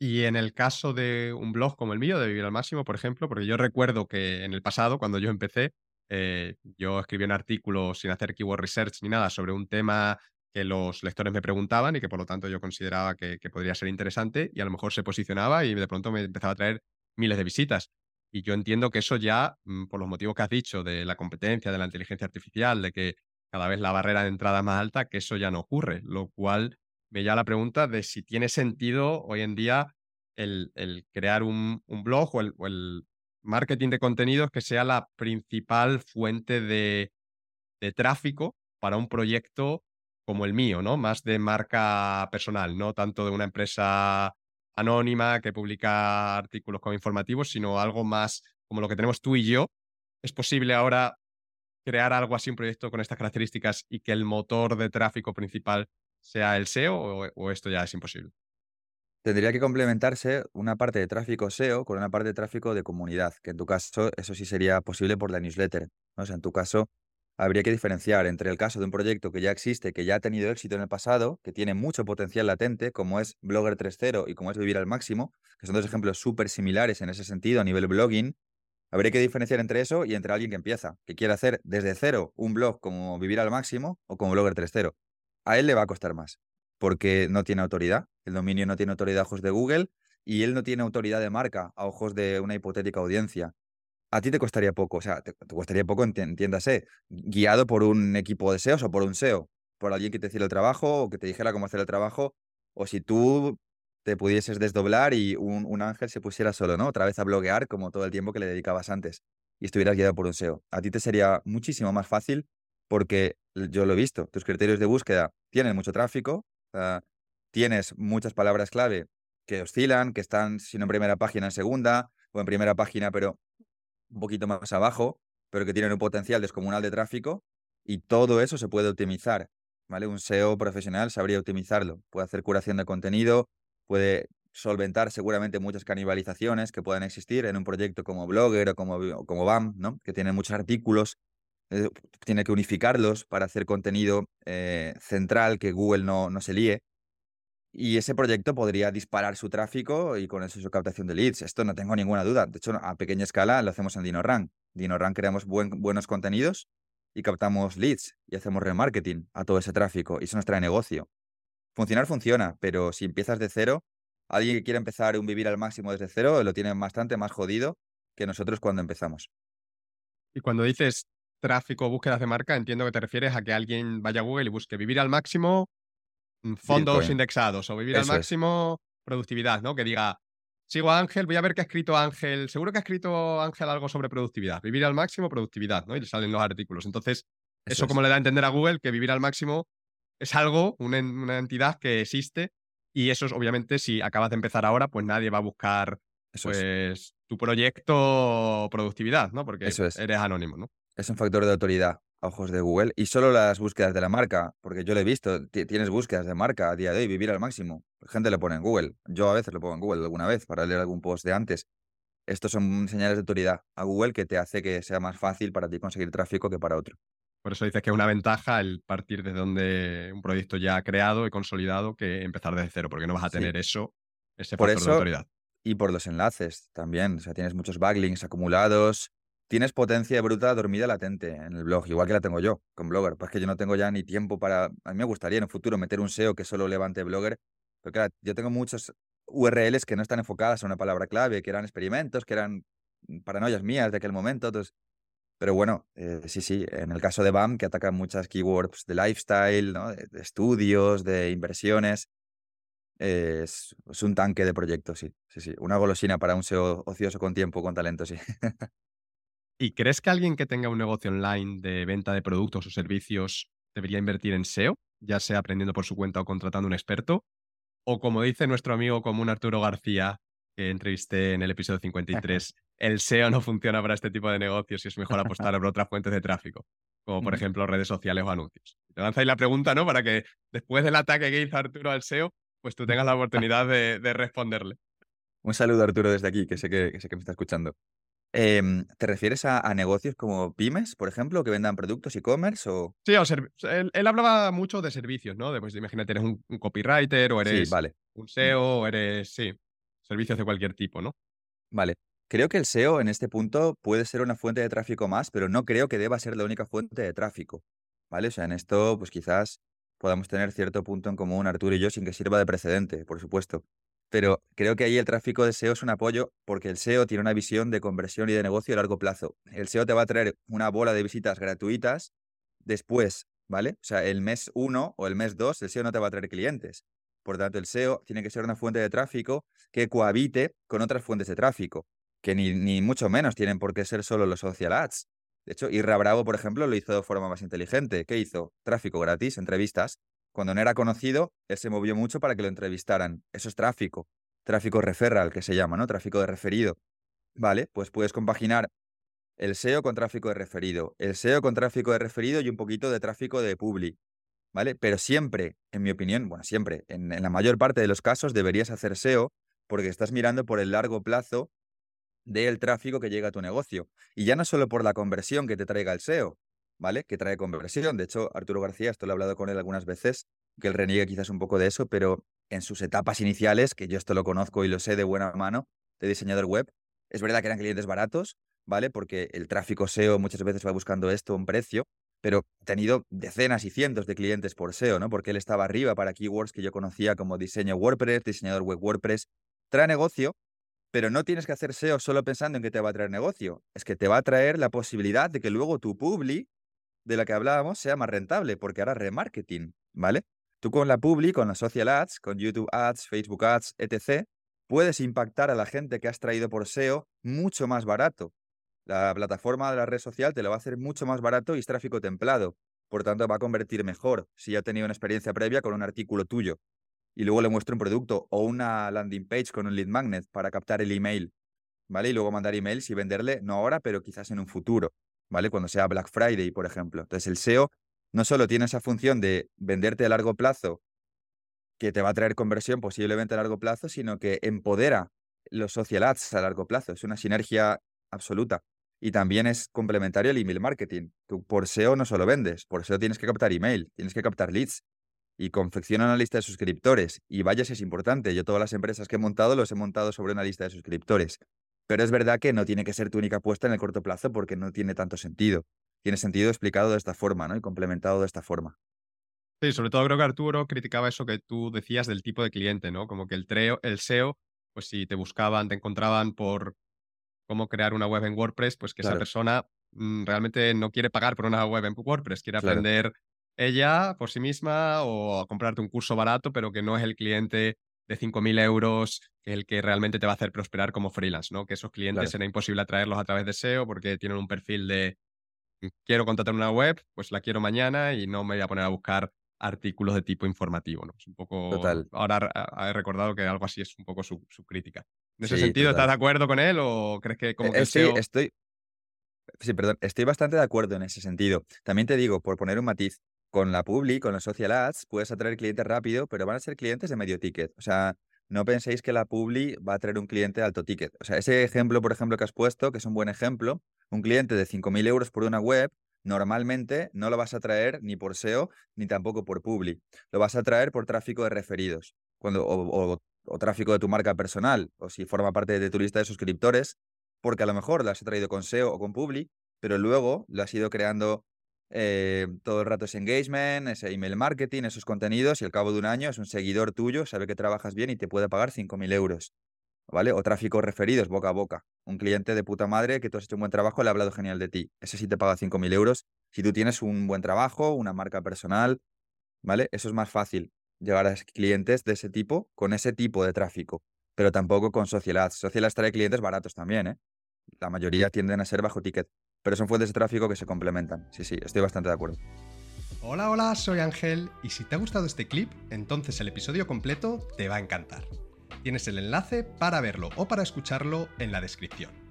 Y en el caso de un blog como el mío, de Vivir al Máximo, por ejemplo, porque yo recuerdo que en el pasado, cuando yo empecé, eh, yo escribí un artículo sin hacer keyword research ni nada sobre un tema que los lectores me preguntaban y que por lo tanto yo consideraba que, que podría ser interesante y a lo mejor se posicionaba y de pronto me empezaba a traer miles de visitas. Y yo entiendo que eso ya, mm, por los motivos que has dicho, de la competencia, de la inteligencia artificial, de que cada vez la barrera de entrada es más alta, que eso ya no ocurre. Lo cual me llama la pregunta de si tiene sentido hoy en día el, crear un, blog o el, o el, marketing de contenidos que sea la principal fuente de, de tráfico para un proyecto como el mío, ¿no? Más de marca personal, no tanto de una empresa anónima que publica artículos como informativos, sino algo más como lo que tenemos tú y yo. ¿Es posible ahora crear algo así, un proyecto con estas características y que el motor de tráfico principal sea el SEO o, o esto ya es imposible? Tendría que complementarse una parte de tráfico SEO con una parte de tráfico de comunidad, que en tu caso eso sí sería posible por la newsletter. ¿no? O sea, en tu caso habría que diferenciar entre el caso de un proyecto que ya existe, que ya ha tenido éxito en el pasado, que tiene mucho potencial latente, como es Blogger 3.0 y como es Vivir al Máximo, que son dos ejemplos súper similares en ese sentido a nivel blogging. Habría que diferenciar entre eso y entre alguien que empieza, que quiere hacer desde cero un blog como Vivir al Máximo o como Blogger 3.0. A él le va a costar más, porque no tiene autoridad, el dominio no tiene autoridad a ojos de Google y él no tiene autoridad de marca a ojos de una hipotética audiencia a ti te costaría poco, o sea, te, te costaría poco, entiéndase, guiado por un equipo de SEOs o por un SEO, por alguien que te hiciera el trabajo o que te dijera cómo hacer el trabajo, o si tú te pudieses desdoblar y un, un ángel se pusiera solo, ¿no? Otra vez a bloguear como todo el tiempo que le dedicabas antes y estuvieras guiado por un SEO. A ti te sería muchísimo más fácil porque yo lo he visto, tus criterios de búsqueda tienen mucho tráfico, tienes muchas palabras clave que oscilan, que están, si no en primera página, en segunda, o en primera página, pero un poquito más abajo, pero que tienen un potencial descomunal de tráfico y todo eso se puede optimizar. ¿vale? Un SEO profesional sabría optimizarlo. Puede hacer curación de contenido, puede solventar seguramente muchas canibalizaciones que puedan existir en un proyecto como Blogger o como, como BAM, ¿no? que tiene muchos artículos. Eh, tiene que unificarlos para hacer contenido eh, central que Google no, no se líe. Y ese proyecto podría disparar su tráfico y con eso su captación de leads. Esto no tengo ninguna duda. De hecho, a pequeña escala lo hacemos en DinoRank. DinoRank creamos buen, buenos contenidos y captamos leads y hacemos remarketing a todo ese tráfico. Y eso nos trae negocio. Funcionar funciona, pero si empiezas de cero, alguien que quiera empezar un vivir al máximo desde cero lo tiene bastante más jodido que nosotros cuando empezamos. Y cuando dices tráfico o búsquedas de marca, entiendo que te refieres a que alguien vaya a Google y busque vivir al máximo Mm, fondos Bitcoin. indexados o vivir al es. máximo productividad, ¿no? Que diga, sigo a Ángel, voy a ver qué ha escrito Ángel, seguro que ha escrito Ángel algo sobre productividad, vivir al máximo productividad, ¿no? Y le salen los artículos. Entonces, Eso eso es. como le da a entender a Google que vivir al máximo es algo, una, en- una entidad que existe y eso es obviamente si acabas de empezar ahora, pues nadie va a buscar Eso es. pues tu proyecto productividad, ¿no? Porque Eso es. eres anónimo, ¿no? Es un factor de autoridad a ojos de Google. Y solo las búsquedas de la marca, porque yo lo he visto, ti- tienes búsquedas de marca a día de hoy, vivir al máximo. La gente lo pone en Google. Yo a veces lo pongo en Google alguna vez para leer algún post de antes. Estos son señales de autoridad a Google que te hace que sea más fácil para ti conseguir tráfico que para otro. Por eso dices que es una ventaja el partir desde donde un proyecto ya creado y consolidado que empezar desde cero, porque no vas a Sí. tener eso, ese Por factor de autoridad. y por los enlaces también. O sea, tienes muchos backlinks acumulados. Tienes potencia bruta dormida latente en el blog, igual que la tengo yo con Blogger. Pues que yo no tengo ya ni tiempo para. A mí me gustaría en un futuro meter un SEO que solo levante Blogger. Pero claro, yo tengo muchos URLs que no están enfocadas a una palabra clave, que eran experimentos, que eran paranoias mías de aquel momento. Entonces, pero bueno, eh, sí, sí, en el caso de BAM, que ataca muchas keywords de lifestyle, de, estudios, de inversiones, es, es un tanque de proyectos, sí, sí, sí. Una golosina para un SEO ocioso con tiempo, con talento, sí. ¿Y crees que alguien que tenga un negocio online de venta de productos o servicios debería invertir en SEO, ya sea aprendiendo por su cuenta o contratando un experto? O como dice nuestro amigo común Arturo García, que entrevisté en el episodio 53, el SEO no funciona para este tipo de negocios y es mejor apostar por otras fuentes de tráfico, como por ejemplo redes sociales o anuncios. Te lanzáis la pregunta, ¿no? Para que después del ataque que hizo Arturo al SEO, pues tú tengas la oportunidad de, de responderle. Un saludo, Arturo, desde aquí, que sé que, que sé que me está escuchando. Em, ¿te refieres a, a negocios como pymes, por ejemplo, que vendan productos e-commerce o...? Sí, o serv- él, él hablaba mucho de servicios, ¿no? De, pues, imagínate, eres un, un copywriter o Sí, eres vale. un Mm, SEO o eres, sí. servicios de cualquier tipo, ¿no? Vale. Creo que el SEO en este punto puede ser una fuente de tráfico más, pero no creo que deba ser la única fuente de tráfico. ¿Vale? O sea, en esto, pues quizás podamos tener cierto punto en común Arturo y yo sin que sirva de precedente, por supuesto. Pero creo que ahí el tráfico de SEO es un apoyo porque el SEO tiene una visión de conversión y de negocio a largo plazo. El SEO te va a traer una bola de visitas gratuitas después, ¿vale? O sea, el mes 1 o el mes 2 el SEO no te va a traer clientes. Por tanto, el SEO tiene que ser una fuente de tráfico que cohabite con otras fuentes de tráfico, que ni, ni mucho menos tienen por qué ser solo los social ads. De hecho, Irra Bravo, por ejemplo, lo hizo de forma más inteligente. ¿Qué hizo? Tráfico gratis, entrevistas. Cuando no era conocido, él se movió mucho para que lo entrevistaran. Eso es tráfico. Tráfico referral, que se llama, ¿no? Tráfico de referido. Vale, pues puedes compaginar el SEO con tráfico de referido, el SEO con tráfico de referido y un poquito de tráfico de publi. ¿Vale? Pero siempre, en mi opinión, bueno, siempre, en, en la mayor parte de los casos deberías hacer SEO porque estás mirando por el largo plazo del tráfico que llega a tu negocio. Y ya no solo por la conversión que te traiga el SEO, ¿vale? Que trae conversión. De hecho, Arturo García, esto lo he hablado con él algunas veces, que él reniega quizás un poco de eso, pero en sus etapas iniciales, que yo esto lo conozco y lo sé de buena mano, de diseñador web, es verdad que eran clientes baratos, ¿vale? Porque el tráfico SEO muchas veces va buscando esto, un precio, pero he tenido decenas y cientos de clientes por SEO, ¿no? Porque él estaba arriba para keywords que yo conocía como diseño WordPress, diseñador web WordPress. Trae negocio, pero no tienes que hacer SEO solo pensando en que te va a traer negocio. Es que te va a traer la posibilidad de que luego tu publi, de la que hablábamos, sea más rentable, porque hará remarketing, ¿vale? Tú con la publi, con las social ads, con YouTube ads, Facebook ads, etc., puedes impactar a la gente que has traído por SEO mucho más barato. La plataforma de la red social te lo va a hacer mucho más barato y es tráfico templado. Por tanto, va a convertir mejor si ya ha tenido una experiencia previa con un artículo tuyo y luego le muestro un producto o una landing page con un lead magnet para captar el email, ¿vale? Y luego mandar emails y venderle, no ahora, pero quizás en un futuro, ¿vale? Cuando sea Black Friday, por ejemplo. Entonces, el SEO no solo tiene esa función de venderte a largo plazo, que te va a traer conversión posiblemente a largo plazo, sino que empodera los social ads a largo plazo. Es una sinergia absoluta. Y también es complementario al email marketing. Tú por SEO no solo vendes, por SEO tienes que captar email, tienes que captar leads, y confecciona una lista de suscriptores. Y vaya si es importante, yo todas las empresas que he montado los he montado sobre una lista de suscriptores. Pero es verdad que no tiene que ser tu única apuesta en el corto plazo porque no tiene tanto sentido. Tiene sentido explicado de esta forma, ¿no? Y complementado de esta forma. Sí, sobre todo creo que Arturo criticaba eso que tú decías del tipo de cliente, ¿no? Como que el, treo, el SEO, pues si te buscaban, te encontraban por cómo crear una web en WordPress, pues que esa persona mm, realmente no quiere pagar por una web en WordPress, quiere aprender ella por sí misma o a comprarte un curso barato, pero que no es el cliente de 5.000 euros el que realmente te va a hacer prosperar como freelance, ¿no? Que esos clientes será imposible atraerlos a través de SEO porque tienen un perfil de mm, quiero contratar una web, pues la quiero mañana y no me voy a poner a buscar artículos de tipo informativo, ¿no? Es un poco... Total. Ahora he recordado que algo así es un poco su, crítica. ¿En ese sentido estás de acuerdo con él o crees que como que eh, sí, SEO... estoy... Sí, perdón, estoy bastante de acuerdo en ese sentido. También te digo, por poner un matiz, con la Publi, con los social ads, puedes atraer clientes rápido, pero van a ser clientes de medio ticket. O sea, no penséis que la Publi va a traer un cliente de alto ticket. O sea, ese ejemplo, por ejemplo, que has puesto, que es un buen ejemplo, un cliente de 5.000 euros por una web, normalmente no lo vas a traer ni por SEO ni tampoco por Publi. Lo vas a traer por tráfico de referidos cuando, o, o tráfico de tu marca personal, o si forma parte de tu lista de suscriptores, porque a lo mejor lo has traído con SEO o con Publi, pero luego lo has ido creando eh, todo el rato ese engagement, ese email marketing, esos contenidos, y al cabo de un año es un seguidor tuyo, sabe que trabajas bien y te puede pagar 5.000 euros. ¿Vale? O tráfico referidos, boca a boca. Un cliente de puta madre que tú has hecho un buen trabajo, le ha hablado genial de ti. Ese sí te paga 5.000 euros. Si tú tienes un buen trabajo, una marca personal, ¿vale? Eso es más fácil llegar a clientes de ese tipo con ese tipo de tráfico, pero tampoco con. Social Ads trae clientes baratos también, ¿eh? La mayoría tienden a ser bajo ticket pero son fuentes de tráfico que se complementan. Sí, sí, estoy bastante de acuerdo. Hola, hola, soy Ángel y si te ha gustado este clip, entonces el episodio completo te va a encantar. Tienes el enlace para verlo o para escucharlo en la descripción.